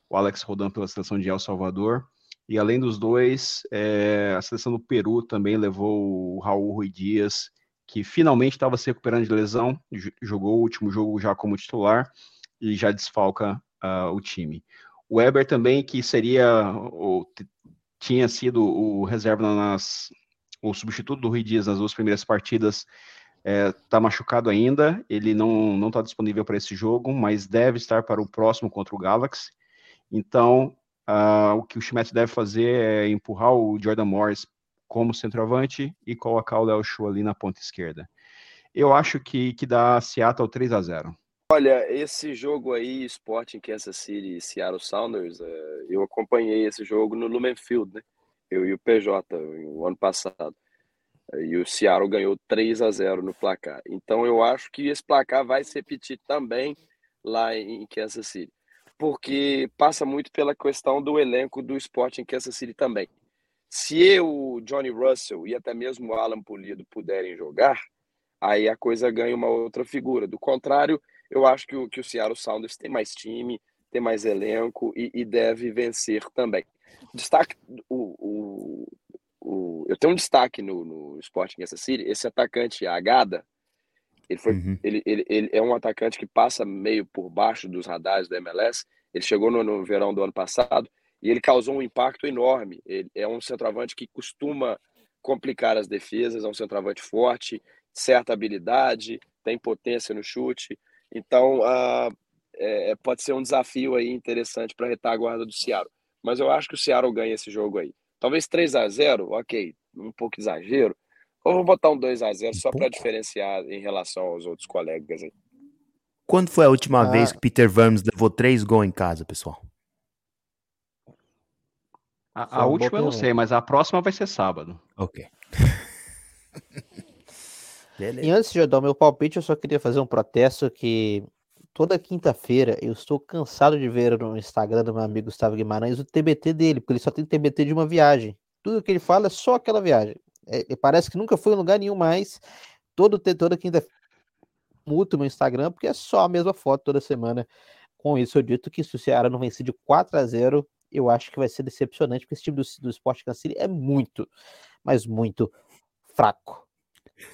o Alex Rodan pela seleção de El Salvador. E além dos dois, é, a seleção do Peru também levou o Raul Rui Dias, que finalmente estava se recuperando de lesão, jogou o último jogo já como titular e já desfalca uh, o time. O Weber também, que seria o, tinha sido o reserva nas o substituto do Rui Dias nas duas primeiras partidas está é, machucado ainda, ele não não está disponível para esse jogo, mas deve estar para o próximo contra o Galaxy. Então, uh, o que o Schmidt deve fazer é empurrar o Jordan Morris como centroavante e colocar o Léo Chu ali na ponta esquerda. Eu acho que, que dá Seattle 3 a 0 Olha, esse jogo aí, Sporting Kansas City e Seattle Sounders, é, eu acompanhei esse jogo no Lumen Field, né? Eu e o PJ, no ano passado. E o Seattle ganhou 3 a 0 no placar. Então eu acho que esse placar vai se repetir também lá em Kansas City. Porque passa muito pela questão do elenco do Sporting Kansas City também. Se eu, o Johnny Russell e até mesmo o Alan Polido puderem jogar, aí a coisa ganha uma outra figura. Do contrário, eu acho que o, que o Seattle Sounders tem mais time, tem mais elenco e, e deve vencer também. Destaque, o, o, o, eu tenho um destaque no, no Sporting Kansas City, esse atacante Agada, ele, foi, uhum. ele, ele, ele é um atacante que passa meio por baixo dos radares da MLS, ele chegou no, no verão do ano passado e ele causou um impacto enorme. Ele é um centroavante que costuma complicar as defesas, é um centroavante forte, certa habilidade, tem potência no chute. Então, uh, é, pode ser um desafio aí interessante para a retaguarda do Seattle. Mas eu acho que o Seattle ganha esse jogo aí. Talvez 3 a 0 ok, um pouco exagero. Ou vou botar um 2 a 0 só para diferenciar em relação aos outros colegas aí. Quando foi a última ah. vez que Peter Vermes levou três gols em casa, pessoal? A, a última eu não sei, mas a próxima vai ser sábado. Ok. Beleza. E antes de eu dar o meu palpite, eu só queria fazer um protesto que toda quinta-feira eu estou cansado de ver no Instagram do meu amigo Gustavo Guimarães o TBT dele, porque ele só tem TBT de uma viagem. Tudo que ele fala é só aquela viagem. É, parece que nunca foi em lugar nenhum mais. Todo, toda quinta-feira muto meu Instagram, porque é só a mesma foto toda semana. Com isso, eu dito que se o Ceará não vencer de 4 a 0 eu acho que vai ser decepcionante, porque esse time do, do Sport City é muito, mas muito fraco.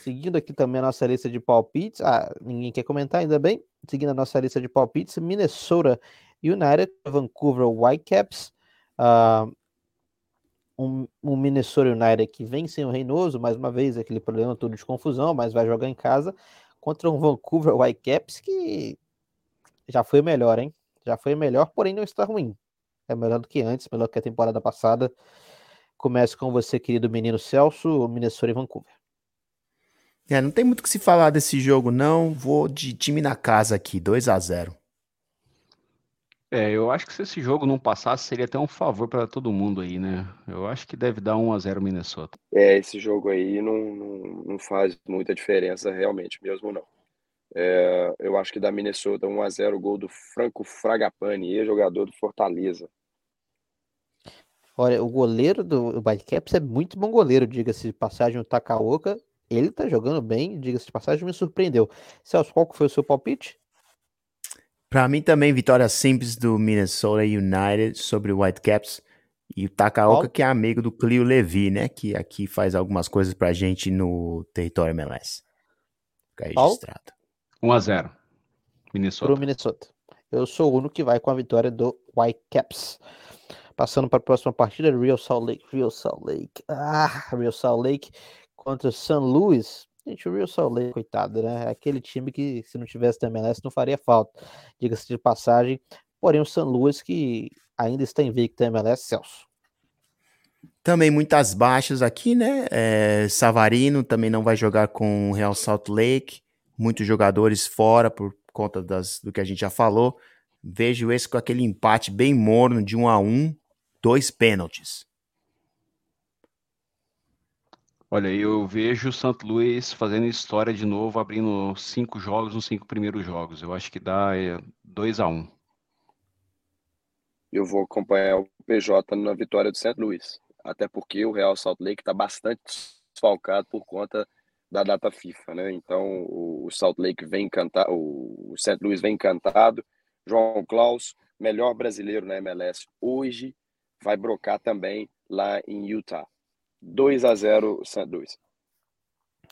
Seguindo aqui também a nossa lista de palpites. Ah, ninguém quer comentar, ainda bem. Seguindo a nossa lista de palpites, Minnesota United, Vancouver Whitecaps. Uh, um, um, Minnesota United que vem sem o Reinoso, mais uma vez, aquele problema todo de confusão, mas vai jogar em casa contra um Vancouver Whitecaps que já foi melhor, hein? Já foi melhor, porém não está ruim. É melhor do que antes, melhor que a temporada passada. Começo com você, querido menino Celso, Minnesota e Vancouver. É, não tem muito o que se falar desse jogo, não. Vou de time na casa aqui, 2 a 0 É, eu acho que se esse jogo não passasse, seria até um favor para todo mundo aí, né? Eu acho que deve dar 1 a 0 Minnesota. É, esse jogo aí não, não, não faz muita diferença realmente, mesmo não. É, eu acho que da Minnesota 1 a 0 gol do Franco Fragapane, ex-jogador do Fortaleza. Olha, o goleiro do Whitecaps é muito bom goleiro, diga-se de passagem, o Takaoka. Ele tá jogando bem, diga-se de passagem, me surpreendeu. Celso, qual foi o seu palpite? Para mim também, vitória simples do Minnesota United sobre o Whitecaps. E o Takaoka, que é amigo do Clio Levi, né? Que aqui faz algumas coisas pra gente no território MLS. Fica registrado. 1x0. Minnesota. Pro Minnesota. Eu sou o único que vai com a vitória do Whitecaps. Passando para a próxima partida, Real Salt Lake. Real Salt Lake. Ah, Real Salt Lake contra San Luis. Gente, o Real Salt Lake, coitado, né? É aquele time que, se não tivesse da MLS, não faria falta. Diga-se de passagem. Porém, o San Luis, que ainda está invicto da MLS, Celso. Também muitas baixas aqui, né? É, Savarino também não vai jogar com o Real Salt Lake muitos jogadores fora por conta das, do que a gente já falou. Vejo esse com aquele empate bem morno de um a um, dois pênaltis. Olha, eu vejo o St. Louis fazendo história de novo, abrindo cinco jogos nos cinco primeiros jogos. Eu acho que dá 2 é, a 1 um. Eu vou acompanhar o PJ na vitória do St. Louis. Até porque o Real Salt Lake está bastante desfalcado por conta da data FIFA, né? Então o Salt Lake vem encantado, o St. Louis vem encantado. João Klaus, melhor brasileiro na MLS hoje, vai brocar também lá em Utah. 2 a 0 St. Louis.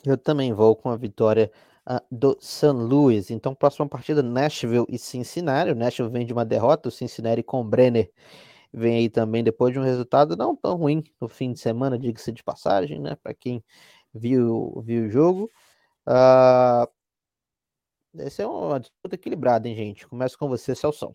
Eu também vou com a vitória uh, do St. Louis. Então, próxima partida, Nashville e Cincinnati. O Nashville vem de uma derrota, o Cincinnati com o Brenner vem aí também depois de um resultado não tão ruim no fim de semana, diga-se de passagem, né? Para quem viu, viu o jogo. Uh, essa é uma disputa equilibrada, hein, gente? Começa com você, Celso.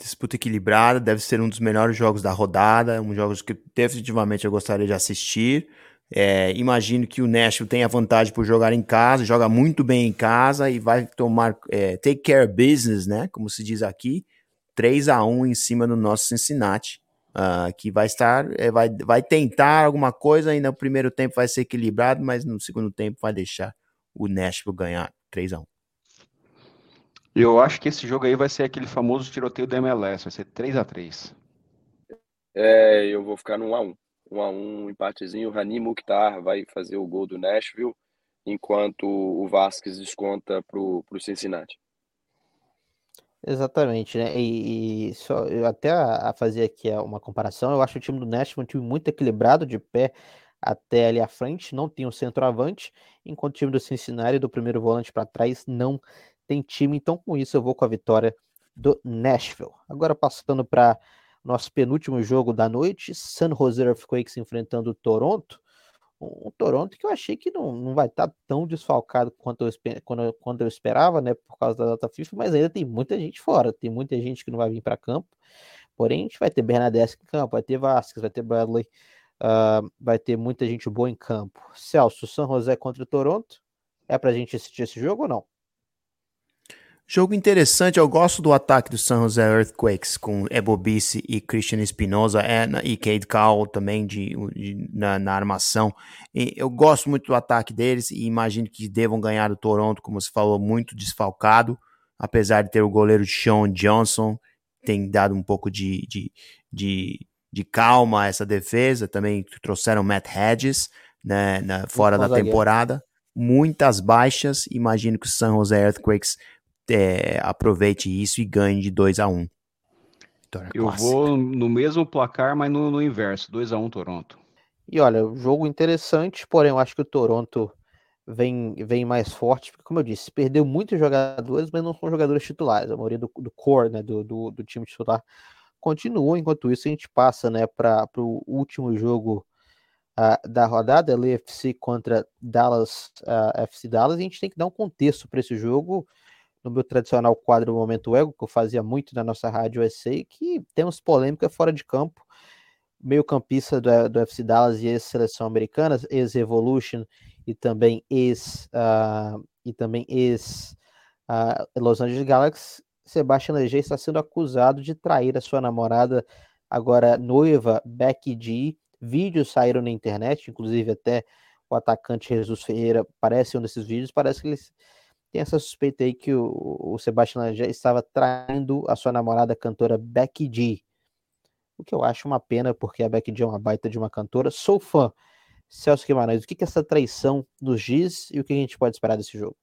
Disputa equilibrada, deve ser um dos melhores jogos da rodada, um jogos que definitivamente eu gostaria de assistir. É, imagino que o Nashville tem a vantagem por jogar em casa, joga muito bem em casa e vai tomar é, take care business, né? Como se diz aqui, 3 a 1 em cima do nosso Cincinnati uh, que vai estar, é, vai, vai tentar alguma coisa, ainda no primeiro tempo vai ser equilibrado, mas no segundo tempo vai deixar o Nashville ganhar 3 a 1 Eu acho que esse jogo aí vai ser aquele famoso tiroteio da MLS, vai ser 3 a 3 É, eu vou ficar no 1x1. 1x1, um empatezinho. O Rani Mukhtar vai fazer o gol do Nashville, enquanto o Vasquez desconta para o Cincinnati. Exatamente, né? E, e só, eu até a, a, fazer aqui uma comparação, eu acho o time do Nashville um time muito equilibrado de pé até ali à frente, não tem um centroavante, enquanto o time do Cincinnati, do primeiro volante para trás, não tem time. Então, com isso, eu vou com a vitória do Nashville. Agora, passando para nosso penúltimo jogo da noite, San Jose Earthquakes enfrentando o Toronto um Toronto que eu achei que não, não vai estar tá tão desfalcado quanto eu, quando, quando eu esperava, né, por causa da data FIFA, mas ainda tem muita gente fora, tem muita gente que não vai vir para campo. Porém, a gente vai ter Bernadette em campo, vai ter Vasquez, vai ter Bradley, uh, vai ter muita gente boa em campo. Celso, San José contra o Toronto, é para a gente assistir esse jogo ou não? Jogo interessante, eu gosto do ataque do San Jose Earthquakes com Ebobice e Christian Espinosa é, e Cade Cowell também de, de na, na, armação. E eu gosto muito do ataque deles e imagino que devam ganhar do Toronto, como você falou, muito desfalcado, apesar de ter o goleiro Sean Johnson, tem dado um pouco de, de, de, de calma a essa defesa. Também trouxeram Matt Hedges né, na, fora da temporada. Muitas baixas, imagino que o San Jose Earthquakes é, aproveite isso e ganhe de 2 a 1 um. Eu clássica. vou no mesmo placar, mas no, no inverso, 2 a 1 um, Toronto. E olha, jogo interessante, porém eu acho que o Toronto vem, vem mais forte, porque como eu disse, perdeu muitos jogadores, mas não são jogadores titulares, a maioria do, do core, né, do, do, do time titular continua, enquanto isso a gente passa, né, para o último jogo uh, da rodada, LAFC contra Dallas, uh, FC Dallas, e a gente tem que dar um contexto para esse jogo, no meu tradicional quadro Momento Ego, que eu fazia muito na nossa rádio USA, que temos polêmica fora de campo. Meio campista do, do FC Dallas e ex-seleção americana, ex-Evolution e também ex uh, e também ex uh, Los Angeles Galaxy, Sebastian Leger está sendo acusado de trair a sua namorada, agora noiva, Becky G. Vídeos saíram na internet, inclusive até o atacante Jesus Ferreira parece um desses vídeos, parece que eles tem essa suspeita aí que o, o Sebastian já estava traindo a sua namorada cantora Becky G. O que eu acho uma pena, porque a Becky G é uma baita de uma cantora. Sou fã. Celso Guimarães, o que, que essa traição nos diz e o que a gente pode esperar desse jogo?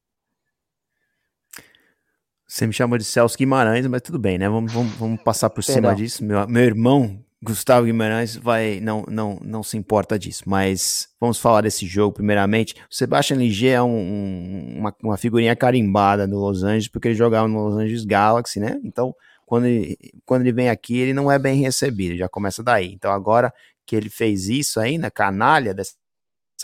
Você me chamou de Celso Guimarães, mas tudo bem, né? Vamos, vamos, vamos passar por Perdão. cima disso. Meu, meu irmão Gustavo Guimarães vai não, não, não se importa disso, mas vamos falar desse jogo primeiramente. O Sebastian Ligier é um, um, uma, uma figurinha carimbada no Los Angeles, porque ele jogava no Los Angeles Galaxy, né? Então, quando ele, quando ele vem aqui, ele não é bem recebido, já começa daí. Então, agora que ele fez isso aí, na canalha, dessa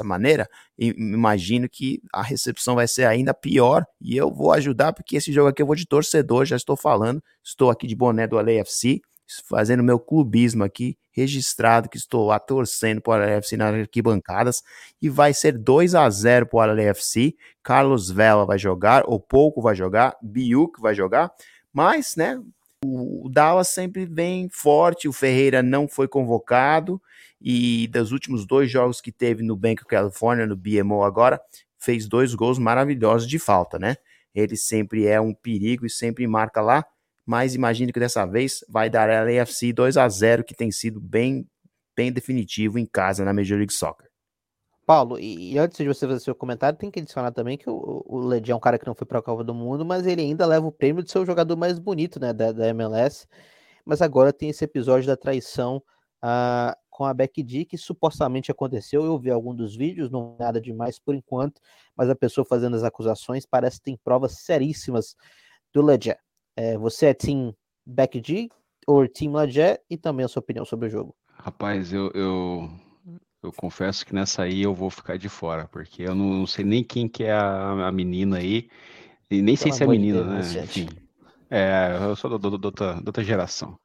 maneira, imagino que a recepção vai ser ainda pior e eu vou ajudar, porque esse jogo aqui eu vou de torcedor, já estou falando, estou aqui de boné do LAFC, fazendo meu clubismo aqui, registrado que estou lá torcendo para o LFC nas arquibancadas e vai ser 2 a 0 para o LFC. Carlos Vela vai jogar, ou pouco vai jogar, Biuk vai jogar, mas, né, o Dallas sempre vem forte, o Ferreira não foi convocado e dos últimos dois jogos que teve no Bank of California, no BMO agora, fez dois gols maravilhosos de falta, né? Ele sempre é um perigo e sempre marca lá mas imagino que dessa vez vai dar a LAFC 2 a 0 que tem sido bem, bem definitivo em casa na Major League Soccer. Paulo, e, antes de você fazer seu comentário, tem que adicionar também que o, o Ledi é um cara que não foi para a Copa do Mundo, mas ele ainda leva o prêmio de ser o jogador mais bonito né, da, da MLS. Mas agora tem esse episódio da traição uh, com a Becky D, que supostamente aconteceu. Eu vi algum dos vídeos, não nada demais por enquanto, mas a pessoa fazendo as acusações parece que tem provas seríssimas do Ledger. É, você é Team Beck G ou Team Lajé e também a sua opinião sobre o jogo? Rapaz, eu, eu, eu confesso que nessa aí eu vou ficar de fora, porque eu não sei nem quem que é a, a menina aí, e nem Pelo sei se é menina, de Deus, né? Enfim, é, eu sou da outra geração.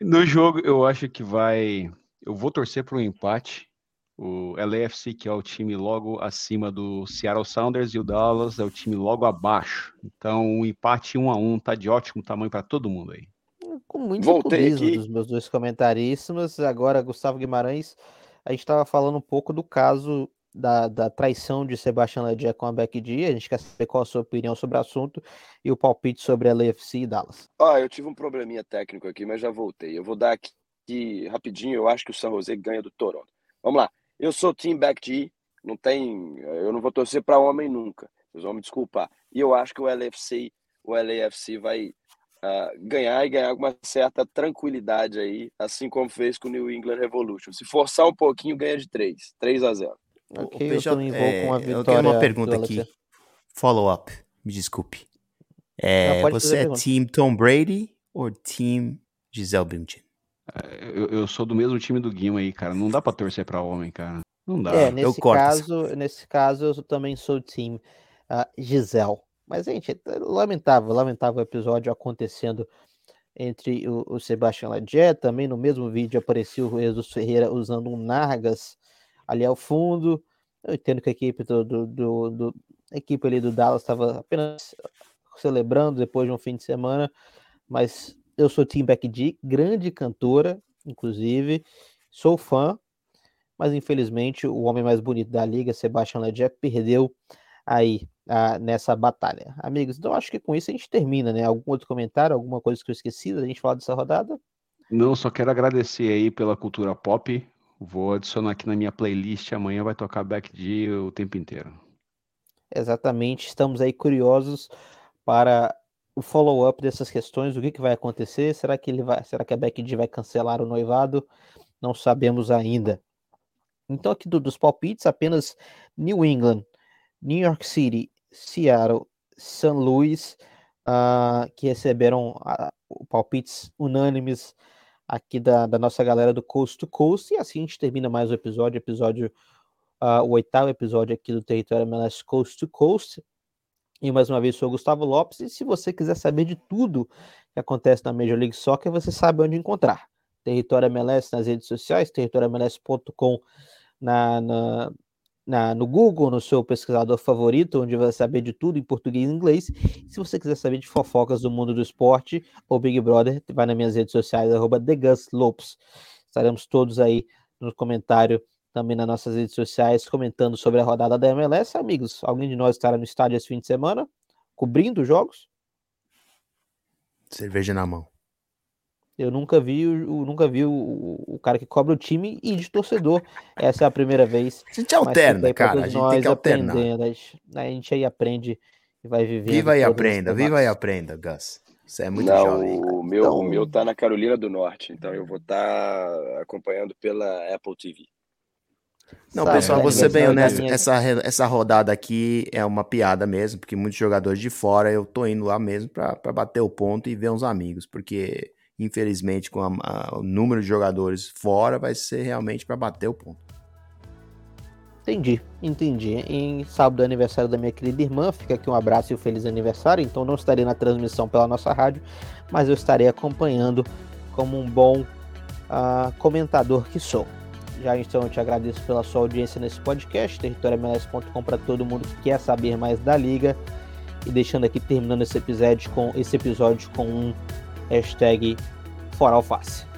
No jogo, eu acho que vai. Eu vou torcer para um empate, o LAFC, que é o time logo acima do Seattle Sounders, e o Dallas é o time logo abaixo. Então, um empate 1 um a 1 um, tá de ótimo tamanho para todo mundo aí. Com muito Voltei aqui. dos meus dois comentaristas. Agora, Gustavo Guimarães, a gente estava falando um pouco do caso da, da traição de Sebastião Ledger com a Beck D. A gente quer saber qual a sua opinião sobre o assunto e o palpite sobre a LAFC e Dallas. Ah, eu tive um probleminha técnico aqui, mas já voltei. Eu vou dar aqui rapidinho. Eu acho que o San José ganha do Toronto. Vamos lá. Eu sou Team Back G, não tem, eu não vou torcer para homem nunca. Vocês vão me desculpar. E eu acho que o LFC, o LAFC vai uh, ganhar e ganhar uma certa tranquilidade aí, assim como fez com o New England Revolution. Se forçar um pouquinho, ganha de 3, 3 a 0. Ok, eu, PJ, eu, é, com a vitória eu tenho uma pergunta aqui. Follow up, me desculpe. É, não, você é Team Tom Brady ou Team Gisele Bündchen? Eu, eu, sou do mesmo time do Guima aí, cara. Não dá pra torcer pra homem, cara. Não dá. É, nesse caso, nesse caso, eu também sou time uh, Gisele. Mas, gente, é lamentável, lamentável o episódio acontecendo entre o, o Sebastião Ladjet. Também no mesmo vídeo apareceu o Jesus Ferreira usando um Nargas ali ao fundo. Eu entendo que a equipe do, do, do, do a equipe ali do Dallas estava apenas celebrando depois de um fim de semana, mas eu sou Tim Beck D, grande cantora, inclusive, sou fã, mas infelizmente o homem mais bonito da liga, Sebastian Ledger, perdeu aí ah, nessa batalha. Amigos, então acho que com isso a gente termina, né? Algum outro comentário, alguma coisa que eu esqueci da gente falar dessa rodada? Não, só quero agradecer aí pela cultura pop. Vou adicionar aqui na minha playlist. Amanhã vai tocar Back D o tempo inteiro. Exatamente. Estamos aí curiosos para o follow-up dessas questões. O que, que vai acontecer? Será que ele vai? Será que a Beck D vai cancelar o noivado? Não sabemos ainda. Então aqui do, dos palpites, apenas New England, New York City, Seattle, St. Louis, uh, que receberam uh, palpites unânimes aqui da, da, nossa galera do Coast to Coast. E assim a gente termina mais o episódio, episódio uh, o oitavo episódio aqui do Território MLS Coast to Coast. E mais uma vez sou o Gustavo Lopes. E se você quiser saber de tudo que acontece na Major League Soccer, você sabe onde encontrar. Território MLS nas redes sociais, territoriomls.com na, na, na, no Google, no seu pesquisador favorito, onde vai saber de tudo em português e inglês. Se você quiser saber de fofocas do mundo do esporte ou Big Brother, vai nas minhas redes sociais, arroba. Estaremos todos aí no comentário, também nas nossas redes sociais, comentando sobre a rodada da MLS. Amigos, alguém de nós estará no estádio esse fim de semana, cobrindo os jogos? Cerveja na mão. Eu nunca vi, o, nunca vi o, o, cara que cobra o time e de torcedor. Essa é a primeira vez. A gente alterna, cara. A gente tem que alternar. A gente aí aprende e vai viver. Viva e aprenda, viva e aprenda, Gus. Você é muito Não, jovem. O meu, então... o meu tá na Carolina do Norte, então eu vou estar tá acompanhando pela Apple TV. Não, Sabe, pessoal, vou ser bem honesto, essa, essa rodada aqui é uma piada mesmo, porque muitos jogadores de fora eu tô indo lá mesmo para bater o ponto e ver uns amigos, porque infelizmente, com a, a, o número de jogadores fora, vai ser realmente para bater o ponto. Entendi, entendi. Em sábado é aniversário da minha querida irmã, fica aqui um abraço e um feliz aniversário. Então não estarei na transmissão pela nossa rádio, mas eu estarei acompanhando como um bom uh, comentador que sou. Já então eu te agradeço pela sua audiência nesse podcast, territoriomls.com para todo mundo que quer saber mais da liga. E deixando aqui terminando esse episódio com esse episódio com um hashtag fora alface.